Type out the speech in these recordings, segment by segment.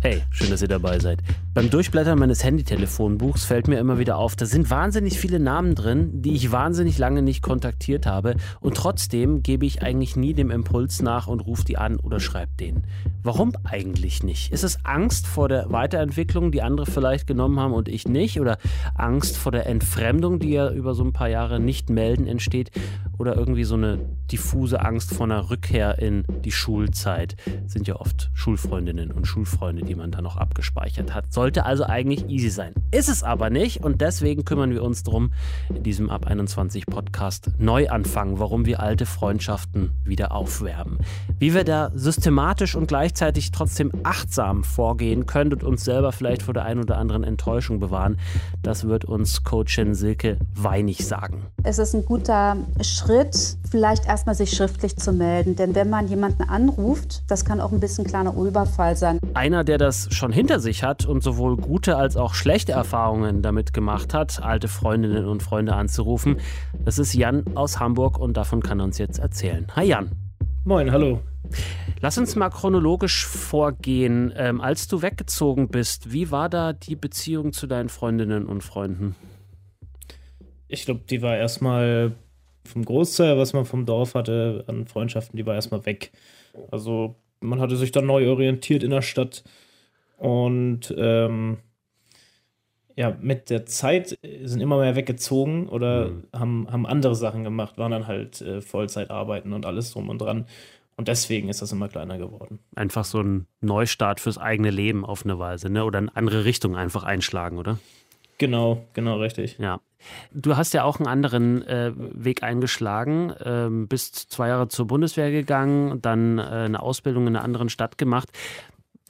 Hey, schön, dass ihr dabei seid. Beim Durchblättern meines Handytelefonbuchs fällt mir immer wieder auf, da sind wahnsinnig viele Namen drin, die ich wahnsinnig lange nicht kontaktiert habe und trotzdem gebe ich eigentlich nie dem Impuls nach und rufe die an oder schreibe denen. Warum eigentlich nicht? Ist es Angst vor der Weiterentwicklung, die andere vielleicht genommen haben und ich nicht? Oder Angst vor der Entfremdung, die ja über so ein paar Jahre nicht melden entsteht? Oder irgendwie so eine diffuse Angst vor einer Rückkehr in die Schulzeit? Sind ja oft Schulfreundinnen und Schulfreunde, die man da noch abgespeichert hat. Sollte also eigentlich easy sein. Ist es aber nicht und deswegen kümmern wir uns darum, in diesem Ab 21 Podcast neu anfangen, warum wir alte Freundschaften wieder aufwärmen. Wie wir da systematisch und gleichzeitig trotzdem achtsam vorgehen können und uns selber vielleicht vor der einen oder anderen Enttäuschung bewahren, das wird uns Coachin Silke Weinig sagen. Es ist ein guter Schritt, vielleicht erstmal sich schriftlich zu melden. Denn wenn man jemanden anruft, das kann auch ein bisschen kleiner Überfall sein. Einer, der das schon hinter sich hat und sowohl gute als auch schlechte Erfahrungen damit gemacht hat, alte Freundinnen und Freunde anzurufen, das ist Jan aus Hamburg und davon kann er uns jetzt erzählen. Hi Jan. Moin, hallo. Lass uns mal chronologisch vorgehen. Ähm, als du weggezogen bist, wie war da die Beziehung zu deinen Freundinnen und Freunden? Ich glaube, die war erstmal vom Großteil, was man vom Dorf hatte an Freundschaften, die war erstmal weg. Also man hatte sich dann neu orientiert in der Stadt und ähm, ja, mit der Zeit sind immer mehr weggezogen oder mhm. haben, haben andere Sachen gemacht, waren dann halt äh, Vollzeit arbeiten und alles drum und dran. Und deswegen ist das immer kleiner geworden. Einfach so ein Neustart fürs eigene Leben auf eine Weise, ne? Oder eine andere Richtung einfach einschlagen, oder? Genau, genau, richtig. Ja. Du hast ja auch einen anderen äh, Weg eingeschlagen, ähm, bist zwei Jahre zur Bundeswehr gegangen, dann äh, eine Ausbildung in einer anderen Stadt gemacht.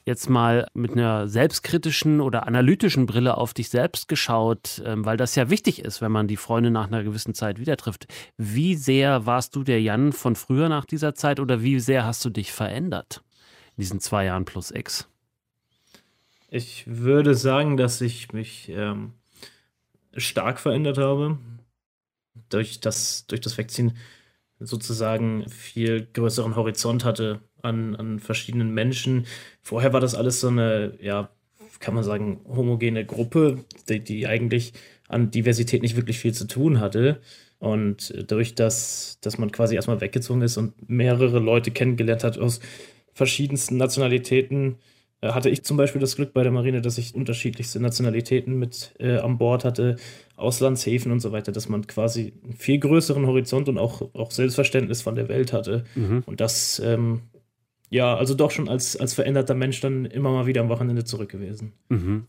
Jetzt mal mit einer selbstkritischen oder analytischen Brille auf dich selbst geschaut, ähm, weil das ja wichtig ist, wenn man die Freunde nach einer gewissen Zeit wieder trifft. Wie sehr warst du der Jan von früher nach dieser Zeit oder wie sehr hast du dich verändert in diesen zwei Jahren plus X? Ich würde sagen, dass ich mich ähm, stark verändert habe. Durch das, durch das Wegziehen sozusagen viel größeren Horizont hatte an, an verschiedenen Menschen. Vorher war das alles so eine, ja, kann man sagen, homogene Gruppe, die, die eigentlich an Diversität nicht wirklich viel zu tun hatte. Und durch das, dass man quasi erstmal weggezogen ist und mehrere Leute kennengelernt hat aus verschiedensten Nationalitäten, äh, hatte ich zum Beispiel das Glück bei der Marine, dass ich unterschiedlichste Nationalitäten mit äh, an Bord hatte, Auslandshäfen und so weiter, dass man quasi einen viel größeren Horizont und auch, auch Selbstverständnis von der Welt hatte. Mhm. Und das, ähm, ja, also doch schon als, als veränderter Mensch dann immer mal wieder am Wochenende zurück gewesen. Mhm.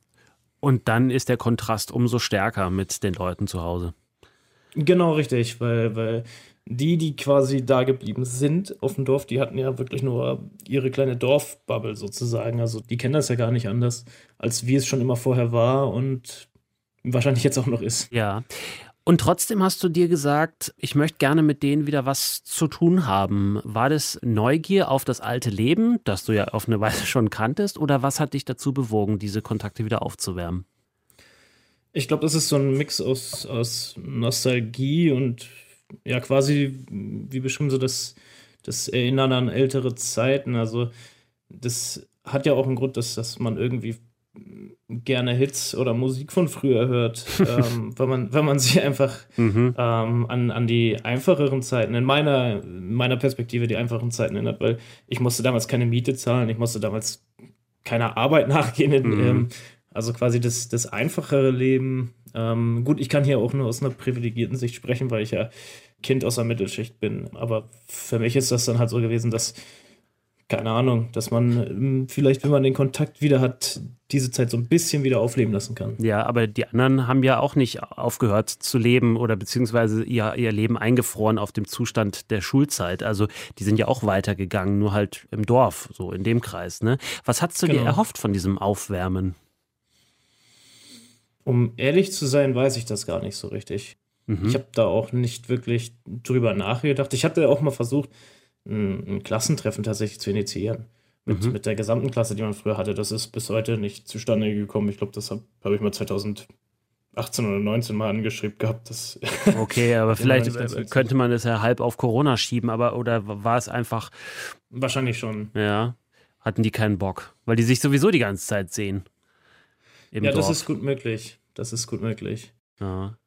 Und dann ist der Kontrast umso stärker mit den Leuten zu Hause. Genau, richtig, weil, weil die, die quasi da geblieben sind auf dem Dorf, die hatten ja wirklich nur ihre kleine Dorfbubble sozusagen. Also die kennen das ja gar nicht anders, als wie es schon immer vorher war und wahrscheinlich jetzt auch noch ist. Ja. Und trotzdem hast du dir gesagt, ich möchte gerne mit denen wieder was zu tun haben. War das Neugier auf das alte Leben, das du ja auf eine Weise schon kanntest, oder was hat dich dazu bewogen, diese Kontakte wieder aufzuwärmen? Ich glaube, das ist so ein Mix aus, aus Nostalgie und ja quasi, wie beschrieben, so das, das Erinnern an ältere Zeiten. Also das hat ja auch einen Grund, dass, dass man irgendwie gerne Hits oder Musik von früher hört, ähm, wenn, man, wenn man sich einfach mhm. ähm, an, an die einfacheren Zeiten, in meiner, meiner Perspektive die einfachen Zeiten erinnert, weil ich musste damals keine Miete zahlen, ich musste damals keiner Arbeit nachgehen. Mhm. Ähm, also quasi das, das einfachere Leben, ähm, gut, ich kann hier auch nur aus einer privilegierten Sicht sprechen, weil ich ja Kind aus der Mittelschicht bin. Aber für mich ist das dann halt so gewesen, dass, keine Ahnung, dass man ähm, vielleicht, wenn man den Kontakt wieder hat, diese Zeit so ein bisschen wieder aufleben lassen kann. Ja, aber die anderen haben ja auch nicht aufgehört zu leben oder beziehungsweise ihr, ihr Leben eingefroren auf dem Zustand der Schulzeit. Also die sind ja auch weitergegangen, nur halt im Dorf, so in dem Kreis. Ne? Was hast du genau. dir erhofft von diesem Aufwärmen? Um ehrlich zu sein, weiß ich das gar nicht so richtig. Mhm. Ich habe da auch nicht wirklich drüber nachgedacht. Ich hatte auch mal versucht, ein, ein Klassentreffen tatsächlich zu initiieren. Mit, mhm. mit der gesamten Klasse, die man früher hatte. Das ist bis heute nicht zustande gekommen. Ich glaube, das habe hab ich mal 2008 18 oder 19 Mal angeschrieben gehabt. Das okay, aber vielleicht könnte man das ja halb auf Corona schieben, aber oder war es einfach. Wahrscheinlich schon. Ja. Hatten die keinen Bock, weil die sich sowieso die ganze Zeit sehen. ja, Dorf. das ist gut möglich. Das ist gut möglich. Ja.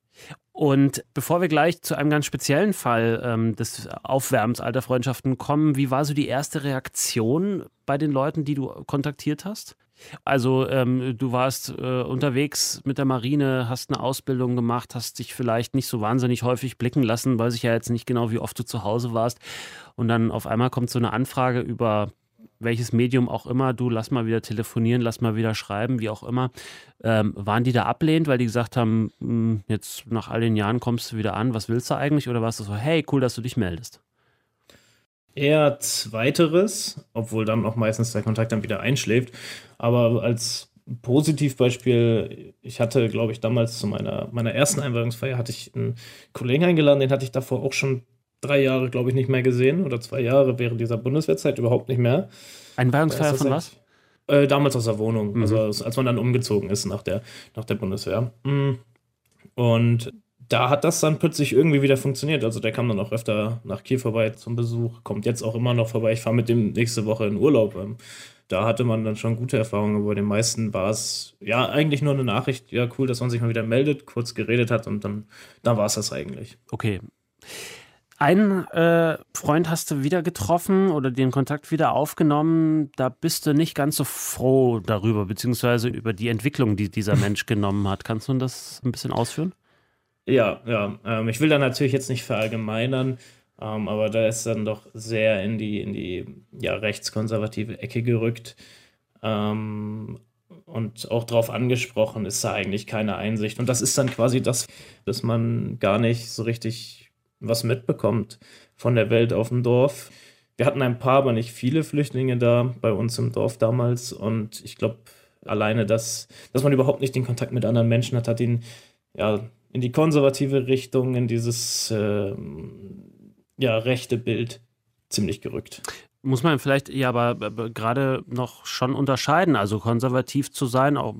Und bevor wir gleich zu einem ganz speziellen Fall ähm, des Aufwärmens alter Freundschaften kommen, wie war so die erste Reaktion bei den Leuten, die du kontaktiert hast? Also ähm, du warst äh, unterwegs mit der Marine, hast eine Ausbildung gemacht, hast dich vielleicht nicht so wahnsinnig häufig blicken lassen, weiß ich ja jetzt nicht genau, wie oft du zu Hause warst. Und dann auf einmal kommt so eine Anfrage über welches Medium auch immer, du lass mal wieder telefonieren, lass mal wieder schreiben, wie auch immer. Ähm, waren die da ablehnt, weil die gesagt haben, hm, jetzt nach all den Jahren kommst du wieder an, was willst du eigentlich? Oder warst du so, hey, cool, dass du dich meldest? Eher zweiteres, obwohl dann auch meistens der Kontakt dann wieder einschläft. Aber als Positivbeispiel, ich hatte, glaube ich, damals zu meiner, meiner ersten Einweihungsfeier hatte ich einen Kollegen eingeladen, den hatte ich davor auch schon drei Jahre, glaube ich, nicht mehr gesehen oder zwei Jahre während dieser Bundeswehrzeit überhaupt nicht mehr. Einweihungsfeier von was? Äh, damals aus der Wohnung, mhm. also als man dann umgezogen ist nach der, nach der Bundeswehr. Mhm. Und da hat das dann plötzlich irgendwie wieder funktioniert. Also der kam dann auch öfter nach Kiel vorbei zum Besuch, kommt jetzt auch immer noch vorbei. Ich fahre mit dem nächste Woche in Urlaub. Ähm, da hatte man dann schon gute Erfahrungen. Aber bei den meisten war es ja eigentlich nur eine Nachricht. Ja, cool, dass man sich mal wieder meldet, kurz geredet hat und dann, dann war es das eigentlich. Okay. Einen äh, Freund hast du wieder getroffen oder den Kontakt wieder aufgenommen. Da bist du nicht ganz so froh darüber, beziehungsweise über die Entwicklung, die dieser Mensch genommen hat. Kannst du das ein bisschen ausführen? Ja, ja. Ähm, ich will da natürlich jetzt nicht verallgemeinern, ähm, aber da ist dann doch sehr in die, in die ja, rechtskonservative Ecke gerückt. Ähm, und auch darauf angesprochen, ist da eigentlich keine Einsicht. Und das ist dann quasi das, dass man gar nicht so richtig was mitbekommt von der Welt auf dem Dorf. Wir hatten ein paar, aber nicht viele Flüchtlinge da bei uns im Dorf damals. Und ich glaube, alleine das, dass man überhaupt nicht den Kontakt mit anderen Menschen hat, hat ihn ja in die konservative Richtung, in dieses äh, ja, rechte Bild ziemlich gerückt. Muss man vielleicht ja aber gerade noch schon unterscheiden. Also konservativ zu sein, auch,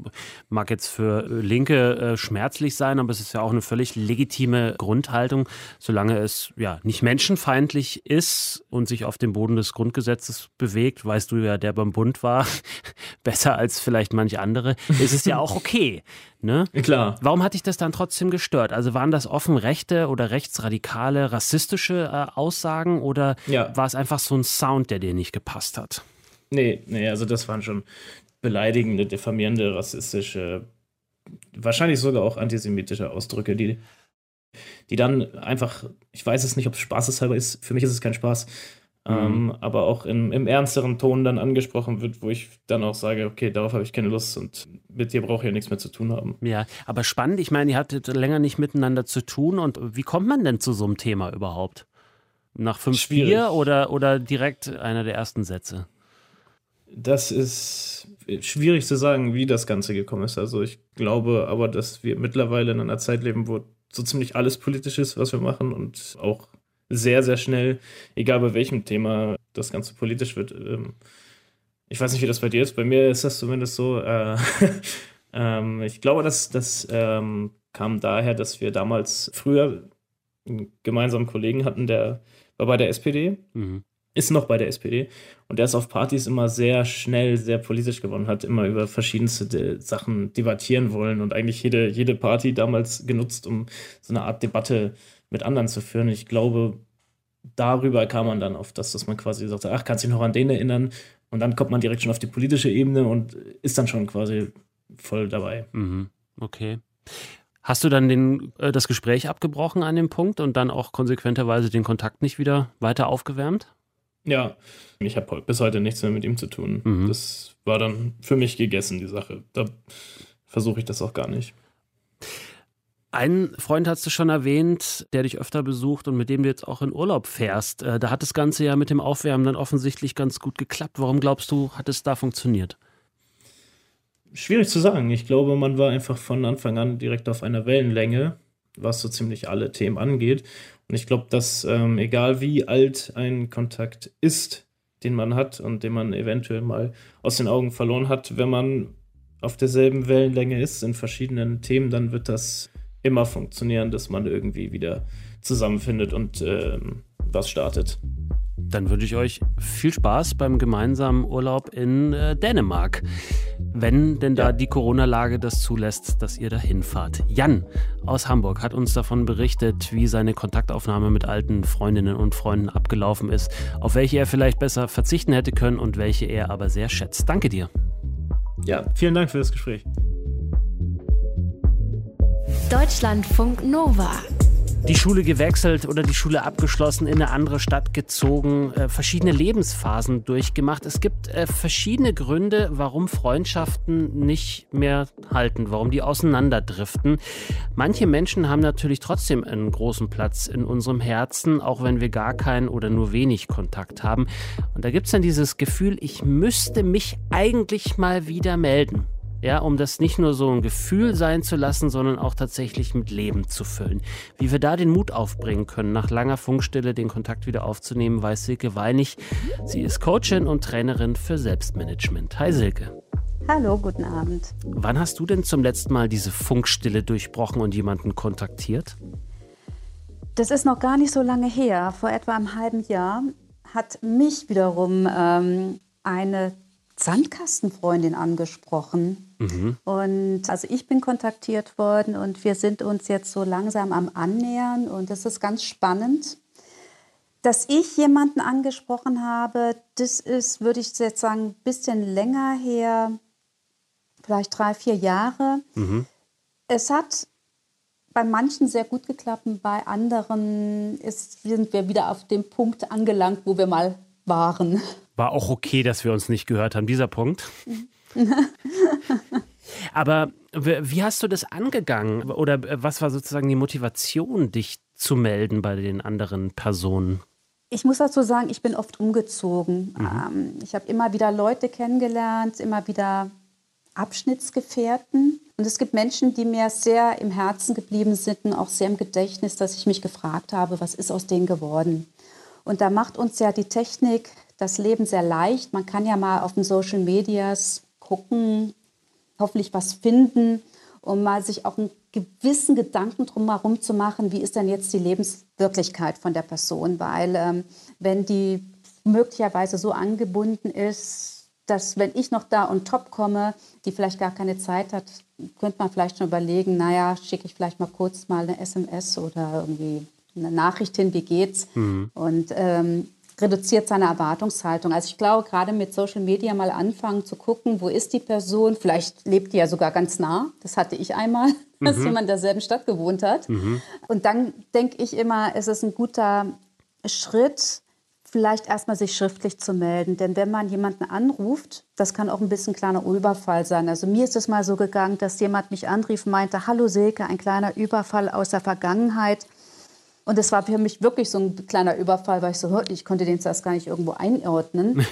mag jetzt für Linke äh, schmerzlich sein, aber es ist ja auch eine völlig legitime Grundhaltung, solange es ja nicht menschenfeindlich ist und sich auf dem Boden des Grundgesetzes bewegt, weißt du ja, der beim Bund war, besser als vielleicht manche andere, ist es ja auch okay. Ne? Klar. Warum hat dich das dann trotzdem gestört? Also waren das offen rechte oder rechtsradikale, rassistische äh, Aussagen oder ja. war es einfach so ein Sound, der dir nicht gepasst hat? Nee, nee, also das waren schon beleidigende, diffamierende, rassistische, wahrscheinlich sogar auch antisemitische Ausdrücke, die, die dann einfach, ich weiß es nicht, ob es spaßeshalber ist, für mich ist es kein Spaß, Mhm. Ähm, aber auch in, im ernsteren Ton dann angesprochen wird, wo ich dann auch sage, okay, darauf habe ich keine Lust und mit dir brauche ich ja nichts mehr zu tun haben. Ja, aber spannend, ich meine, ihr hattet länger nicht miteinander zu tun und wie kommt man denn zu so einem Thema überhaupt? Nach fünf Bier oder, oder direkt einer der ersten Sätze? Das ist schwierig zu sagen, wie das Ganze gekommen ist. Also ich glaube aber, dass wir mittlerweile in einer Zeit leben, wo so ziemlich alles politisch ist, was wir machen und auch sehr, sehr schnell, egal bei welchem Thema das Ganze politisch wird. Ähm, ich weiß nicht, wie das bei dir ist. Bei mir ist das zumindest so. Äh, ähm, ich glaube, das, das ähm, kam daher, dass wir damals früher einen gemeinsamen Kollegen hatten, der war bei der SPD, mhm. ist noch bei der SPD und der ist auf Partys immer sehr schnell, sehr politisch geworden, hat immer über verschiedenste Sachen debattieren wollen und eigentlich jede, jede Party damals genutzt, um so eine Art Debatte zu mit anderen zu führen. Ich glaube, darüber kam man dann auf das, dass man quasi sagte, ach, kannst du dich noch an den erinnern? Und dann kommt man direkt schon auf die politische Ebene und ist dann schon quasi voll dabei. Mhm. Okay. Hast du dann den, äh, das Gespräch abgebrochen an dem Punkt und dann auch konsequenterweise den Kontakt nicht wieder weiter aufgewärmt? Ja, ich habe bis heute nichts mehr mit ihm zu tun. Mhm. Das war dann für mich gegessen, die Sache. Da versuche ich das auch gar nicht. Einen Freund hast du schon erwähnt, der dich öfter besucht und mit dem du jetzt auch in Urlaub fährst. Äh, da hat das Ganze ja mit dem Aufwärmen dann offensichtlich ganz gut geklappt. Warum glaubst du, hat es da funktioniert? Schwierig zu sagen. Ich glaube, man war einfach von Anfang an direkt auf einer Wellenlänge, was so ziemlich alle Themen angeht. Und ich glaube, dass ähm, egal wie alt ein Kontakt ist, den man hat und den man eventuell mal aus den Augen verloren hat, wenn man auf derselben Wellenlänge ist in verschiedenen Themen, dann wird das immer funktionieren, dass man irgendwie wieder zusammenfindet und ähm, was startet. Dann wünsche ich euch viel Spaß beim gemeinsamen Urlaub in äh, Dänemark. Wenn denn da ja. die Corona-Lage das zulässt, dass ihr da hinfahrt. Jan aus Hamburg hat uns davon berichtet, wie seine Kontaktaufnahme mit alten Freundinnen und Freunden abgelaufen ist, auf welche er vielleicht besser verzichten hätte können und welche er aber sehr schätzt. Danke dir. Ja, vielen Dank für das Gespräch. Deutschlandfunk Nova die Schule gewechselt oder die Schule abgeschlossen, in eine andere Stadt gezogen, äh, verschiedene Lebensphasen durchgemacht. Es gibt äh, verschiedene Gründe, warum Freundschaften nicht mehr halten, warum die auseinanderdriften. Manche Menschen haben natürlich trotzdem einen großen Platz in unserem Herzen, auch wenn wir gar keinen oder nur wenig Kontakt haben. Und da gibt es dann dieses Gefühl, ich müsste mich eigentlich mal wieder melden ja, um das nicht nur so ein Gefühl sein zu lassen, sondern auch tatsächlich mit Leben zu füllen. Wie wir da den Mut aufbringen können, nach langer Funkstille den Kontakt wieder aufzunehmen, weiß Silke Weinig. Sie ist Coachin und Trainerin für Selbstmanagement. Hi Silke. Hallo, guten Abend. Wann hast du denn zum letzten Mal diese Funkstille durchbrochen und jemanden kontaktiert? Das ist noch gar nicht so lange her. Vor etwa einem halben Jahr hat mich wiederum ähm, eine Sandkastenfreundin angesprochen. Mhm. Und also ich bin kontaktiert worden und wir sind uns jetzt so langsam am Annähern und das ist ganz spannend. Dass ich jemanden angesprochen habe, das ist, würde ich jetzt sagen, ein bisschen länger her, vielleicht drei, vier Jahre. Mhm. Es hat bei manchen sehr gut geklappt, bei anderen ist, sind wir wieder auf dem Punkt angelangt, wo wir mal waren. War auch okay, dass wir uns nicht gehört haben, dieser Punkt. Aber wie hast du das angegangen? Oder äh, was war sozusagen die Motivation, dich zu melden bei den anderen Personen? Ich muss dazu sagen, ich bin oft umgezogen. Mhm. Ähm, ich habe immer wieder Leute kennengelernt, immer wieder Abschnittsgefährten. Und es gibt Menschen, die mir sehr im Herzen geblieben sind und auch sehr im Gedächtnis, dass ich mich gefragt habe, was ist aus denen geworden? Und da macht uns ja die Technik das Leben sehr leicht. Man kann ja mal auf den Social Medias gucken, hoffentlich was finden, um mal sich auch einen gewissen Gedanken drumherum zu machen, wie ist denn jetzt die Lebenswirklichkeit von der Person? Weil ähm, wenn die möglicherweise so angebunden ist, dass wenn ich noch da und top komme, die vielleicht gar keine Zeit hat, könnte man vielleicht schon überlegen, naja, schicke ich vielleicht mal kurz mal eine SMS oder irgendwie eine Nachricht hin, wie geht's? Mhm. Und ähm, reduziert seine Erwartungshaltung. Also ich glaube, gerade mit Social Media mal anfangen zu gucken, wo ist die Person? Vielleicht lebt die ja sogar ganz nah. Das hatte ich einmal, mhm. dass jemand in derselben Stadt gewohnt hat. Mhm. Und dann denke ich immer, es ist ein guter Schritt, vielleicht erstmal sich schriftlich zu melden. Denn wenn man jemanden anruft, das kann auch ein bisschen kleiner Überfall sein. Also mir ist es mal so gegangen, dass jemand mich anrief und meinte, hallo Silke, ein kleiner Überfall aus der Vergangenheit. Und es war für mich wirklich so ein kleiner Überfall, weil ich so, ich konnte den zuerst gar nicht irgendwo einordnen.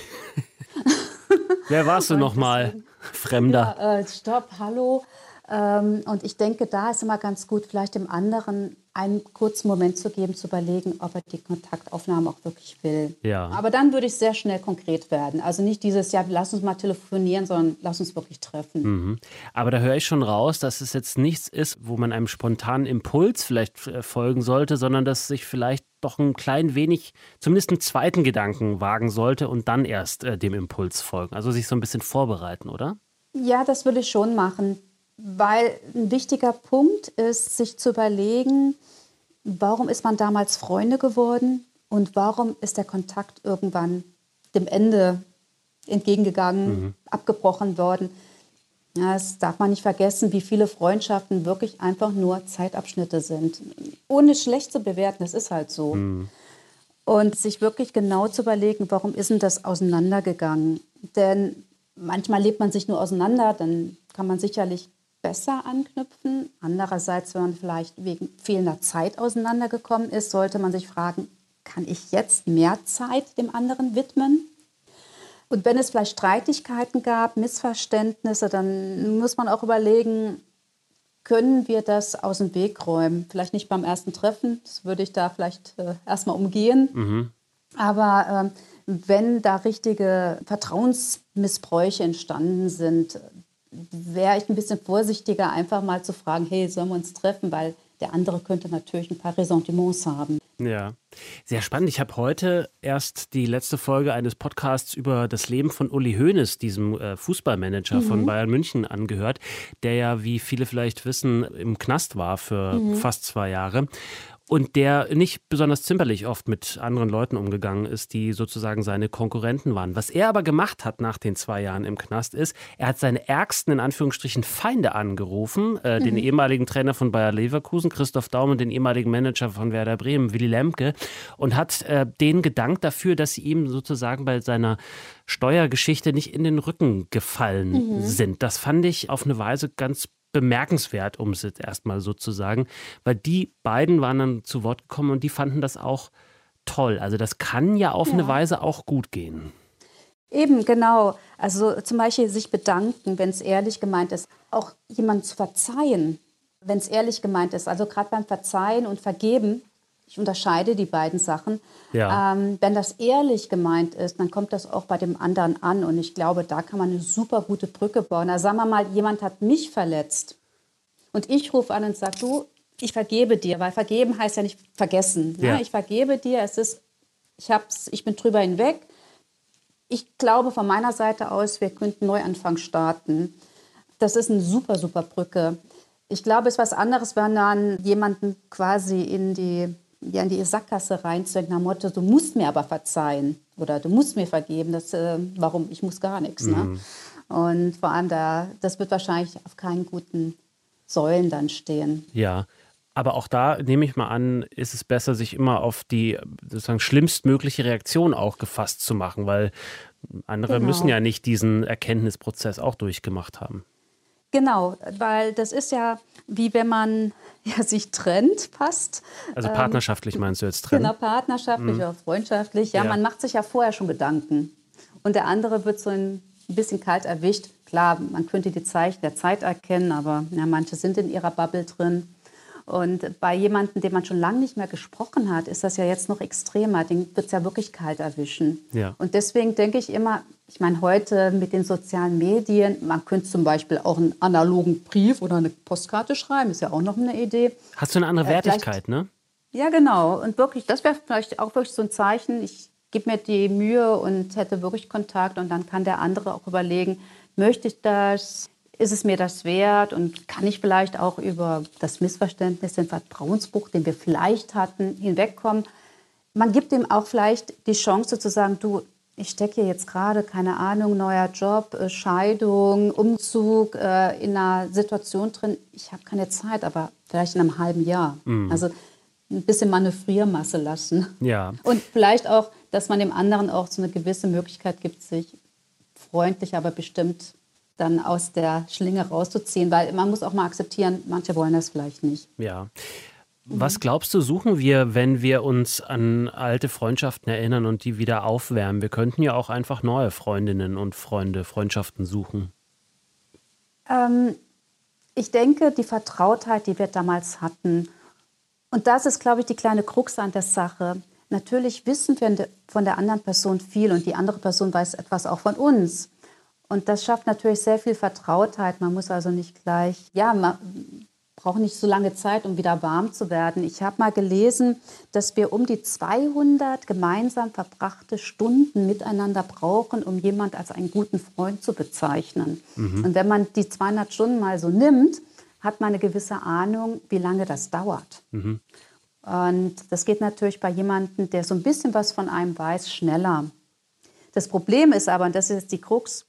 Wer warst du nochmal? Fremder. Ja, äh, stopp, hallo. Ähm, und ich denke, da ist immer ganz gut, vielleicht dem anderen einen kurzen Moment zu geben, zu überlegen, ob er die Kontaktaufnahme auch wirklich will. Ja. Aber dann würde ich sehr schnell konkret werden. Also nicht dieses, ja, lass uns mal telefonieren, sondern lass uns wirklich treffen. Mhm. Aber da höre ich schon raus, dass es jetzt nichts ist, wo man einem spontanen Impuls vielleicht äh, folgen sollte, sondern dass sich vielleicht doch ein klein wenig, zumindest einen zweiten Gedanken wagen sollte und dann erst äh, dem Impuls folgen. Also sich so ein bisschen vorbereiten, oder? Ja, das würde ich schon machen. Weil ein wichtiger Punkt ist, sich zu überlegen, warum ist man damals Freunde geworden und warum ist der Kontakt irgendwann dem Ende entgegengegangen, mhm. abgebrochen worden. Ja, das darf man nicht vergessen, wie viele Freundschaften wirklich einfach nur Zeitabschnitte sind. Ohne schlecht zu bewerten, das ist halt so. Mhm. Und sich wirklich genau zu überlegen, warum ist denn das auseinandergegangen? Denn manchmal lebt man sich nur auseinander, dann kann man sicherlich besser anknüpfen. Andererseits, wenn man vielleicht wegen fehlender Zeit auseinandergekommen ist, sollte man sich fragen, kann ich jetzt mehr Zeit dem anderen widmen? Und wenn es vielleicht Streitigkeiten gab, Missverständnisse, dann muss man auch überlegen, können wir das aus dem Weg räumen? Vielleicht nicht beim ersten Treffen, das würde ich da vielleicht äh, erstmal umgehen. Mhm. Aber äh, wenn da richtige Vertrauensmissbräuche entstanden sind, wäre ich ein bisschen vorsichtiger, einfach mal zu fragen, hey, sollen wir uns treffen, weil der andere könnte natürlich ein paar Ressentiments haben. Ja, sehr spannend. Ich habe heute erst die letzte Folge eines Podcasts über das Leben von Uli Hoeneß, diesem äh, Fußballmanager mhm. von Bayern München, angehört, der ja, wie viele vielleicht wissen, im Knast war für mhm. fast zwei Jahre und der nicht besonders zimperlich oft mit anderen Leuten umgegangen ist, die sozusagen seine Konkurrenten waren. Was er aber gemacht hat nach den zwei Jahren im Knast ist, er hat seine ärgsten, in Anführungsstrichen, Feinde angerufen, äh, mhm. den ehemaligen Trainer von Bayer Leverkusen, Christoph Daum, und den ehemaligen Manager von Werder Bremen, Willy Lemke, und hat äh, denen gedankt dafür, dass sie ihm sozusagen bei seiner Steuergeschichte nicht in den Rücken gefallen mhm. sind. Das fand ich auf eine Weise ganz bemerkenswert, um es jetzt erstmal so zu sagen, weil die beiden waren dann zu Wort gekommen und die fanden das auch toll. Also das kann ja auf ja. eine Weise auch gut gehen. Eben, genau. Also zum Beispiel sich bedanken, wenn es ehrlich gemeint ist. Auch jemand zu verzeihen, wenn es ehrlich gemeint ist. Also gerade beim Verzeihen und Vergeben ich unterscheide die beiden Sachen. Ja. Ähm, wenn das ehrlich gemeint ist, dann kommt das auch bei dem anderen an. Und ich glaube, da kann man eine super gute Brücke bauen. Also sagen wir mal, jemand hat mich verletzt. Und ich rufe an und sage, du, ich vergebe dir, weil vergeben heißt ja nicht vergessen. Ne? Ja. Ich vergebe dir, es ist, ich, hab's, ich bin drüber hinweg. Ich glaube von meiner Seite aus, wir könnten Neuanfang starten. Das ist eine super, super Brücke. Ich glaube, es ist was anderes, wenn man jemanden quasi in die ja, in die Sackgasse reinzudenken, nach dem Motto, du musst mir aber verzeihen oder du musst mir vergeben. Das, äh, warum? Ich muss gar nichts. Ne? Mhm. Ne? Und vor allem, da, das wird wahrscheinlich auf keinen guten Säulen dann stehen. Ja. Aber auch da nehme ich mal an, ist es besser, sich immer auf die sozusagen schlimmstmögliche Reaktion auch gefasst zu machen, weil andere genau. müssen ja nicht diesen Erkenntnisprozess auch durchgemacht haben. Genau, weil das ist ja wie wenn man ja, sich trennt fast. Also partnerschaftlich meinst du jetzt trennen? Genau, partnerschaftlich mhm. oder freundschaftlich. Ja, ja, man macht sich ja vorher schon Gedanken. Und der andere wird so ein bisschen kalt erwischt. Klar, man könnte die Zeichen der Zeit erkennen, aber ja, manche sind in ihrer Bubble drin. Und bei jemandem, den man schon lange nicht mehr gesprochen hat, ist das ja jetzt noch extremer. Den wird es ja wirklich kalt erwischen. Ja. Und deswegen denke ich immer, ich meine, heute mit den sozialen Medien, man könnte zum Beispiel auch einen analogen Brief oder eine Postkarte schreiben, ist ja auch noch eine Idee. Hast du eine andere äh, Wertigkeit, ne? Ja, genau. Und wirklich, das wäre vielleicht auch wirklich so ein Zeichen. Ich gebe mir die Mühe und hätte wirklich Kontakt und dann kann der andere auch überlegen, möchte ich das? Ist es mir das wert und kann ich vielleicht auch über das Missverständnis, den Vertrauensbruch, den wir vielleicht hatten, hinwegkommen. Man gibt ihm auch vielleicht die Chance zu sagen, du, ich stecke hier jetzt gerade, keine Ahnung, neuer Job, äh, Scheidung, Umzug, äh, in einer Situation drin, ich habe keine Zeit, aber vielleicht in einem halben Jahr. Mhm. Also ein bisschen Manövriermasse lassen. Ja. Und vielleicht auch, dass man dem anderen auch so eine gewisse Möglichkeit gibt, sich freundlich, aber bestimmt dann aus der Schlinge rauszuziehen, weil man muss auch mal akzeptieren, manche wollen das vielleicht nicht. Ja. Was glaubst du, suchen wir, wenn wir uns an alte Freundschaften erinnern und die wieder aufwärmen? Wir könnten ja auch einfach neue Freundinnen und Freunde, Freundschaften suchen. Ähm, ich denke, die Vertrautheit, die wir damals hatten, und das ist, glaube ich, die kleine Krux an der Sache. Natürlich wissen wir von der anderen Person viel und die andere Person weiß etwas auch von uns. Und das schafft natürlich sehr viel Vertrautheit. Man muss also nicht gleich, ja, man braucht nicht so lange Zeit, um wieder warm zu werden. Ich habe mal gelesen, dass wir um die 200 gemeinsam verbrachte Stunden miteinander brauchen, um jemand als einen guten Freund zu bezeichnen. Mhm. Und wenn man die 200 Stunden mal so nimmt, hat man eine gewisse Ahnung, wie lange das dauert. Mhm. Und das geht natürlich bei jemandem, der so ein bisschen was von einem weiß, schneller. Das Problem ist aber, und das ist die Krux,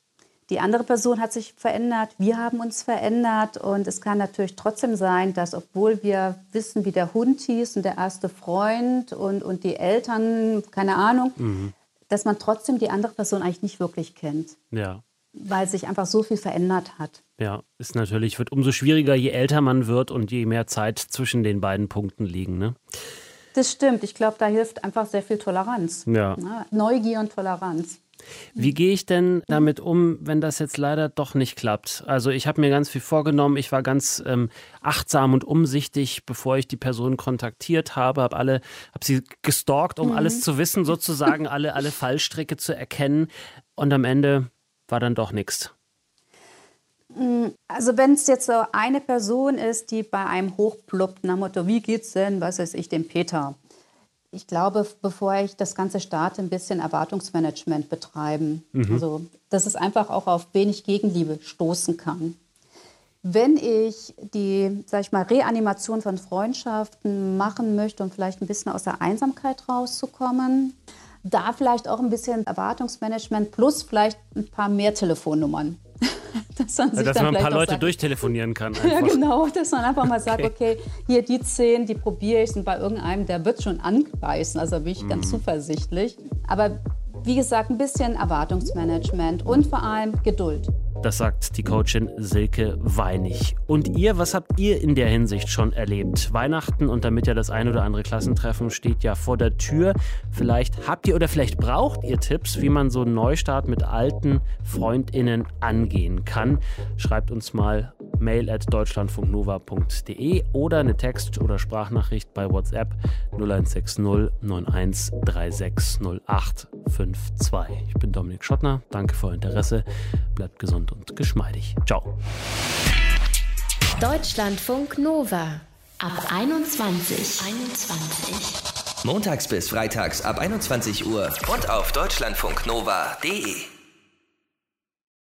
die andere Person hat sich verändert, wir haben uns verändert und es kann natürlich trotzdem sein, dass obwohl wir wissen, wie der Hund hieß und der erste Freund und, und die Eltern, keine Ahnung, mhm. dass man trotzdem die andere Person eigentlich nicht wirklich kennt. Ja. Weil sich einfach so viel verändert hat. Ja, ist natürlich, wird umso schwieriger, je älter man wird und je mehr Zeit zwischen den beiden Punkten liegen. Ne? Das stimmt. Ich glaube, da hilft einfach sehr viel Toleranz. Ja. Neugier und Toleranz. Wie gehe ich denn damit um, wenn das jetzt leider doch nicht klappt? Also ich habe mir ganz viel vorgenommen, ich war ganz ähm, achtsam und umsichtig, bevor ich die Person kontaktiert habe, habe alle, habe sie gestalkt, um mhm. alles zu wissen, sozusagen alle, alle Fallstricke zu erkennen. Und am Ende war dann doch nichts. Also wenn es jetzt so eine Person ist, die bei einem hochploppt, nach Motto, wie geht's denn, was weiß ich, dem Peter? Ich glaube, bevor ich das Ganze starte, ein bisschen Erwartungsmanagement betreiben. Mhm. Also, dass es einfach auch auf wenig Gegenliebe stoßen kann. Wenn ich die, sag ich mal, Reanimation von Freundschaften machen möchte, um vielleicht ein bisschen aus der Einsamkeit rauszukommen, da vielleicht auch ein bisschen Erwartungsmanagement plus vielleicht ein paar mehr Telefonnummern. dass man, ja, dass man ein paar Leute sagt, durchtelefonieren kann. Einfach. Ja, genau, dass man einfach mal sagt, okay, hier die zehn, die probiere ich und bei irgendeinem, der wird schon anbeißen. Also bin ich mhm. ganz zuversichtlich. Aber wie gesagt, ein bisschen Erwartungsmanagement und vor allem Geduld. Das sagt die Coachin Silke Weinig. Und ihr, was habt ihr in der Hinsicht schon erlebt? Weihnachten und damit ja das ein oder andere Klassentreffen steht ja vor der Tür. Vielleicht habt ihr oder vielleicht braucht ihr Tipps, wie man so einen Neustart mit alten FreundInnen angehen kann. Schreibt uns mal mail at deutschlandfunknova.de oder eine Text- oder Sprachnachricht bei WhatsApp 0160 91 360852. Ich bin Dominik Schottner. Danke für euer Interesse. Bleibt gesund und geschmeidig. Ciao. Deutschlandfunk Nova ab 21. 21. Montags bis freitags ab 21 Uhr und auf deutschlandfunknova.de.